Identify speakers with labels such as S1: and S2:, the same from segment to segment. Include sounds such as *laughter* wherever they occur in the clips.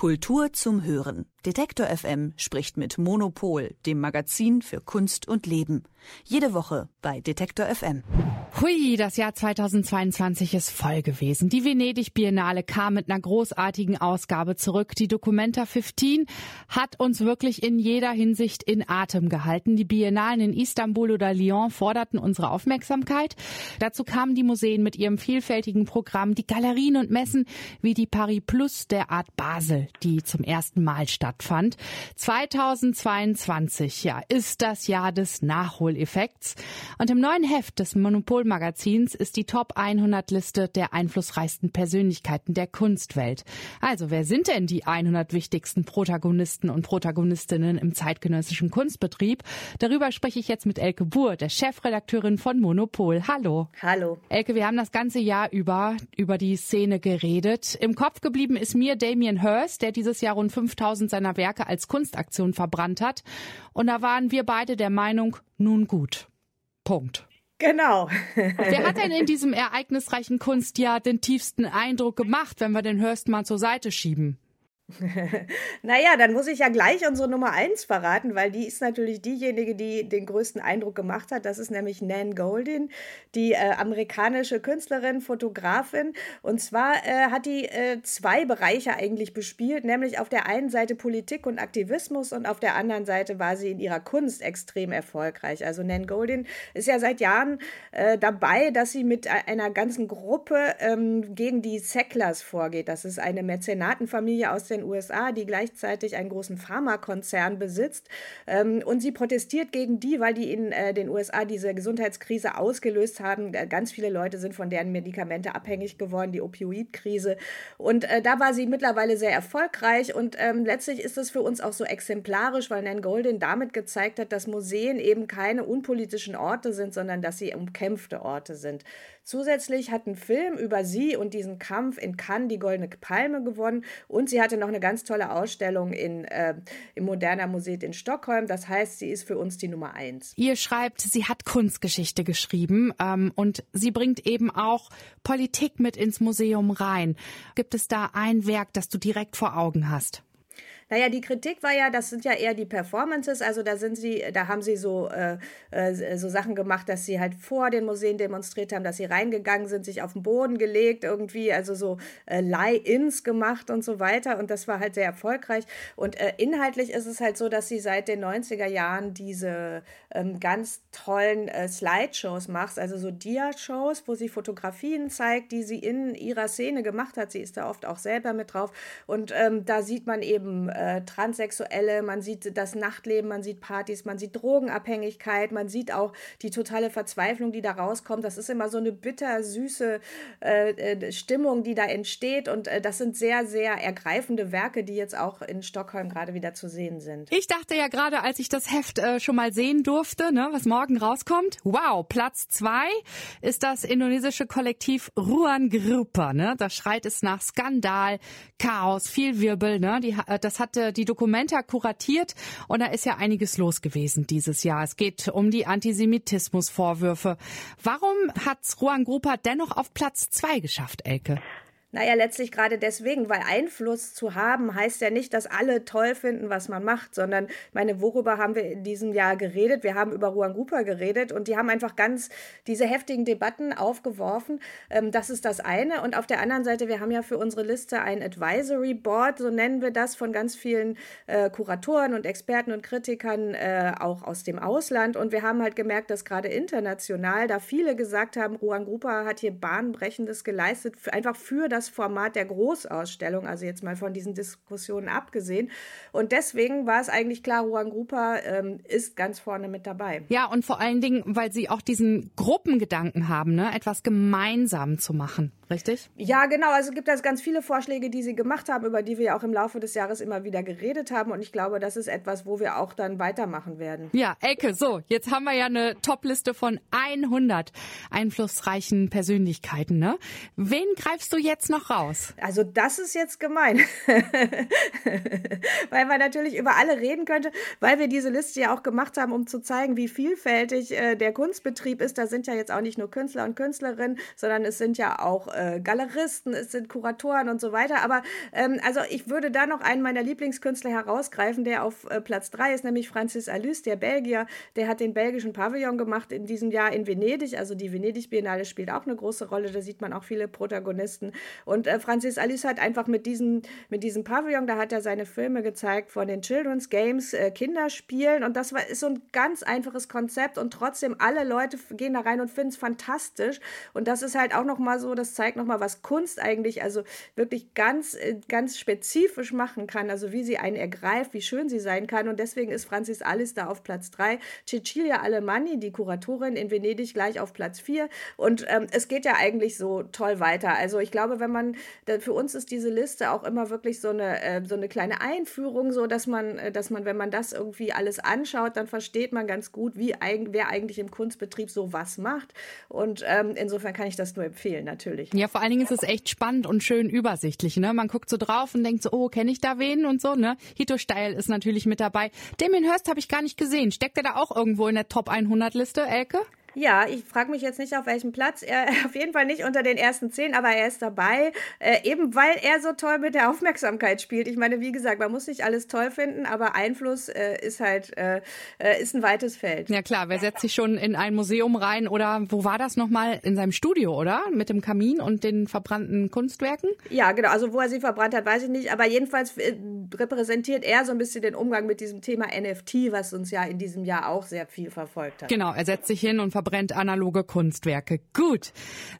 S1: Kultur zum Hören. Detektor FM spricht mit Monopol, dem Magazin für Kunst und Leben. Jede Woche bei Detektor FM.
S2: Hui, das Jahr 2022 ist voll gewesen. Die Venedig Biennale kam mit einer großartigen Ausgabe zurück. Die Documenta 15 hat uns wirklich in jeder Hinsicht in Atem gehalten. Die Biennalen in Istanbul oder Lyon forderten unsere Aufmerksamkeit. Dazu kamen die Museen mit ihrem vielfältigen Programm, die Galerien und Messen wie die Paris Plus der Art Basel, die zum ersten Mal stattfand. 2022, ja, ist das Jahr des Nachholeffekts. Und im neuen Heft des Monopol Magazins ist die Top 100 Liste der einflussreichsten Persönlichkeiten der Kunstwelt. Also, wer sind denn die 100 wichtigsten Protagonisten und Protagonistinnen im zeitgenössischen Kunstbetrieb? Darüber spreche ich jetzt mit Elke Buhr, der Chefredakteurin von Monopol. Hallo.
S3: Hallo.
S2: Elke, wir haben das ganze Jahr über über die Szene geredet. Im Kopf geblieben ist mir Damien Hirst, der dieses Jahr rund 5000 seiner Werke als Kunstaktion verbrannt hat. Und da waren wir beide der Meinung, nun gut. Punkt.
S3: Genau.
S2: Wer hat denn in diesem ereignisreichen Kunstjahr den tiefsten Eindruck gemacht, wenn wir den Hörst mal zur Seite schieben? *laughs*
S3: naja, dann muss ich ja gleich unsere Nummer eins verraten, weil die ist natürlich diejenige, die den größten Eindruck gemacht hat. Das ist nämlich Nan Goldin, die äh, amerikanische Künstlerin, Fotografin. Und zwar äh, hat die äh, zwei Bereiche eigentlich bespielt, nämlich auf der einen Seite Politik und Aktivismus und auf der anderen Seite war sie in ihrer Kunst extrem erfolgreich. Also Nan Goldin ist ja seit Jahren äh, dabei, dass sie mit einer ganzen Gruppe ähm, gegen die Sacklers vorgeht. Das ist eine Mäzenatenfamilie aus den den USA, die gleichzeitig einen großen Pharmakonzern besitzt. Ähm, und sie protestiert gegen die, weil die in äh, den USA diese Gesundheitskrise ausgelöst haben. Äh, ganz viele Leute sind von deren Medikamente abhängig geworden, die Opioidkrise. Und äh, da war sie mittlerweile sehr erfolgreich. Und ähm, letztlich ist es für uns auch so exemplarisch, weil Nan Goldin damit gezeigt hat, dass Museen eben keine unpolitischen Orte sind, sondern dass sie umkämpfte Orte sind. Zusätzlich hat ein Film über sie und diesen Kampf in Cannes die Goldene Palme gewonnen und sie hatte noch eine ganz tolle Ausstellung in, äh, im Moderner Museum in Stockholm. Das heißt, sie ist für uns die Nummer eins.
S2: Ihr schreibt, sie hat Kunstgeschichte geschrieben ähm, und sie bringt eben auch Politik mit ins Museum rein. Gibt es da ein Werk, das du direkt vor Augen hast?
S3: Naja, die Kritik war ja, das sind ja eher die Performances, also da sind sie, da haben sie so, äh, äh, so Sachen gemacht, dass sie halt vor den Museen demonstriert haben, dass sie reingegangen sind, sich auf den Boden gelegt, irgendwie, also so äh, Lie-Ins gemacht und so weiter. Und das war halt sehr erfolgreich. Und äh, inhaltlich ist es halt so, dass sie seit den 90er Jahren diese ähm, ganz tollen äh, Slideshows macht, also so Dia-Shows, wo sie Fotografien zeigt, die sie in ihrer Szene gemacht hat. Sie ist da oft auch selber mit drauf. Und ähm, da sieht man eben äh, Transsexuelle, man sieht das Nachtleben, man sieht Partys, man sieht Drogenabhängigkeit, man sieht auch die totale Verzweiflung, die da rauskommt. Das ist immer so eine bitter-süße äh, äh, Stimmung, die da entsteht. Und äh, das sind sehr, sehr ergreifende Werke, die jetzt auch in Stockholm gerade wieder zu sehen sind.
S2: Ich dachte ja gerade, als ich das Heft äh, schon mal sehen durfte, ne, was morgen rauskommt, wow, Platz zwei ist das indonesische Kollektiv Ruan Grupa. Ne? Da schreit es nach Skandal, Chaos, viel Wirbel. Ne? Die, äh, das hat hatte die Dokumenta kuratiert und da ist ja einiges los gewesen dieses Jahr. Es geht um die Antisemitismusvorwürfe. Warum hat Ruan Grupa dennoch auf Platz zwei geschafft, Elke?
S3: Naja, letztlich gerade deswegen, weil Einfluss zu haben heißt ja nicht, dass alle toll finden, was man macht, sondern, meine, worüber haben wir in diesem Jahr geredet? Wir haben über Ruan Grupa geredet und die haben einfach ganz diese heftigen Debatten aufgeworfen. Ähm, das ist das eine. Und auf der anderen Seite, wir haben ja für unsere Liste ein Advisory Board, so nennen wir das, von ganz vielen äh, Kuratoren und Experten und Kritikern, äh, auch aus dem Ausland. Und wir haben halt gemerkt, dass gerade international da viele gesagt haben, Ruan Grupa hat hier Bahnbrechendes geleistet, einfach für das das Format der Großausstellung, also jetzt mal von diesen Diskussionen abgesehen. Und deswegen war es eigentlich klar, Ruan Grupa ähm, ist ganz vorne mit dabei.
S2: Ja, und vor allen Dingen, weil sie auch diesen Gruppengedanken haben, ne? etwas gemeinsam zu machen richtig?
S3: Ja, genau. Also gibt es ganz viele Vorschläge, die sie gemacht haben, über die wir auch im Laufe des Jahres immer wieder geredet haben. Und ich glaube, das ist etwas, wo wir auch dann weitermachen werden.
S2: Ja, Elke, so, jetzt haben wir ja eine Topliste von 100 einflussreichen Persönlichkeiten. Ne? Wen greifst du jetzt noch raus?
S3: Also das ist jetzt gemein. *laughs* weil man natürlich über alle reden könnte, weil wir diese Liste ja auch gemacht haben, um zu zeigen, wie vielfältig äh, der Kunstbetrieb ist. Da sind ja jetzt auch nicht nur Künstler und Künstlerinnen, sondern es sind ja auch äh, Galeristen, es sind Kuratoren und so weiter. Aber ähm, also ich würde da noch einen meiner Lieblingskünstler herausgreifen, der auf äh, Platz 3 ist, nämlich Francis Alus, der Belgier. Der hat den belgischen Pavillon gemacht in diesem Jahr in Venedig. Also die Venedig Biennale spielt auch eine große Rolle. Da sieht man auch viele Protagonisten. Und äh, Francis Alus hat einfach mit diesem, mit diesem Pavillon, da hat er seine Filme gezeigt von den Children's Games, äh, Kinderspielen. Und das war, ist so ein ganz einfaches Konzept und trotzdem alle Leute gehen da rein und finden es fantastisch. Und das ist halt auch nochmal so, das zeigt nochmal, was Kunst eigentlich also wirklich ganz, äh, ganz spezifisch machen kann. Also wie sie einen ergreift, wie schön sie sein kann. Und deswegen ist Francis Alice da auf Platz 3. Cecilia Alemanni, die Kuratorin in Venedig, gleich auf Platz 4. Und ähm, es geht ja eigentlich so toll weiter. Also ich glaube, wenn man, für uns ist diese Liste auch immer wirklich so eine, äh, so eine kleine Einführung, so dass man, äh, dass man, wenn man das irgendwie alles anschaut, dann versteht man ganz gut, wie wer eigentlich im Kunstbetrieb so was macht. Und ähm, insofern kann ich das nur empfehlen, natürlich.
S2: Ja, vor allen Dingen ist es echt spannend und schön übersichtlich. Ne? Man guckt so drauf und denkt so, oh, kenne ich da wen und so. Ne? Hito Steil ist natürlich mit dabei. Damien Hurst habe ich gar nicht gesehen. Steckt er da auch irgendwo in der Top 100 Liste, Elke?
S3: Ja, ich frage mich jetzt nicht, auf welchem Platz. Er *laughs* auf jeden Fall nicht unter den ersten zehn, aber er ist dabei, äh, eben weil er so toll mit der Aufmerksamkeit spielt. Ich meine, wie gesagt, man muss nicht alles toll finden, aber Einfluss äh, ist halt äh, äh ist ein weites Feld.
S2: Ja klar, wer setzt sich schon in ein Museum rein oder wo war das nochmal? In seinem Studio, oder? Mit dem Kamin und den verbrannten Kunstwerken?
S3: Ja, genau. Also wo er sie verbrannt hat, weiß ich nicht. Aber jedenfalls äh, repräsentiert er so ein bisschen den Umgang mit diesem Thema NFT, was uns ja in diesem Jahr auch sehr viel verfolgt hat.
S2: Genau, er setzt sich hin und verbrennt analoge Kunstwerke. Gut.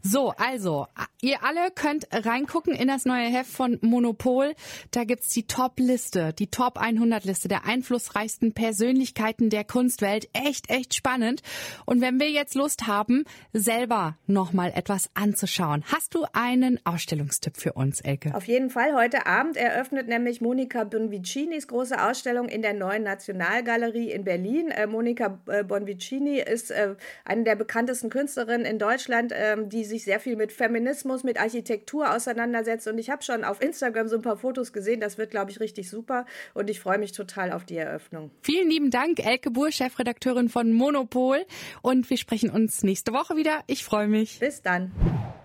S2: So, also, ihr alle könnt reingucken in das neue Heft von Monopol. Da gibt's die Top-Liste, die Top 100-Liste der einflussreichsten Persönlichkeiten der Kunstwelt. Echt, echt spannend. Und wenn wir jetzt Lust haben, selber nochmal etwas anzuschauen, hast du einen Ausstellungstipp für uns, Elke?
S3: Auf jeden Fall. Heute Abend eröffnet nämlich Monika Bonvicinis große Ausstellung in der neuen Nationalgalerie in Berlin. Äh, Monika äh, Bonvicini ist äh, eine der bekanntesten Künstlerinnen in Deutschland, ähm, die sich sehr viel mit Feminismus, mit Architektur auseinandersetzt. Und ich habe schon auf Instagram so ein paar Fotos gesehen. Das wird, glaube ich, richtig super. Und ich freue mich total auf die Eröffnung.
S2: Vielen lieben Dank, Elke Buhr, Chefredakteurin von Monopol. Und wir sprechen uns nächste Woche wieder. Ich freue mich.
S3: Bis dann.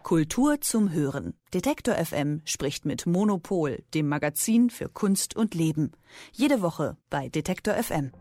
S1: Kultur zum Hören. Detektor FM spricht mit Monopol, dem Magazin für Kunst und Leben. Jede Woche bei Detektor FM.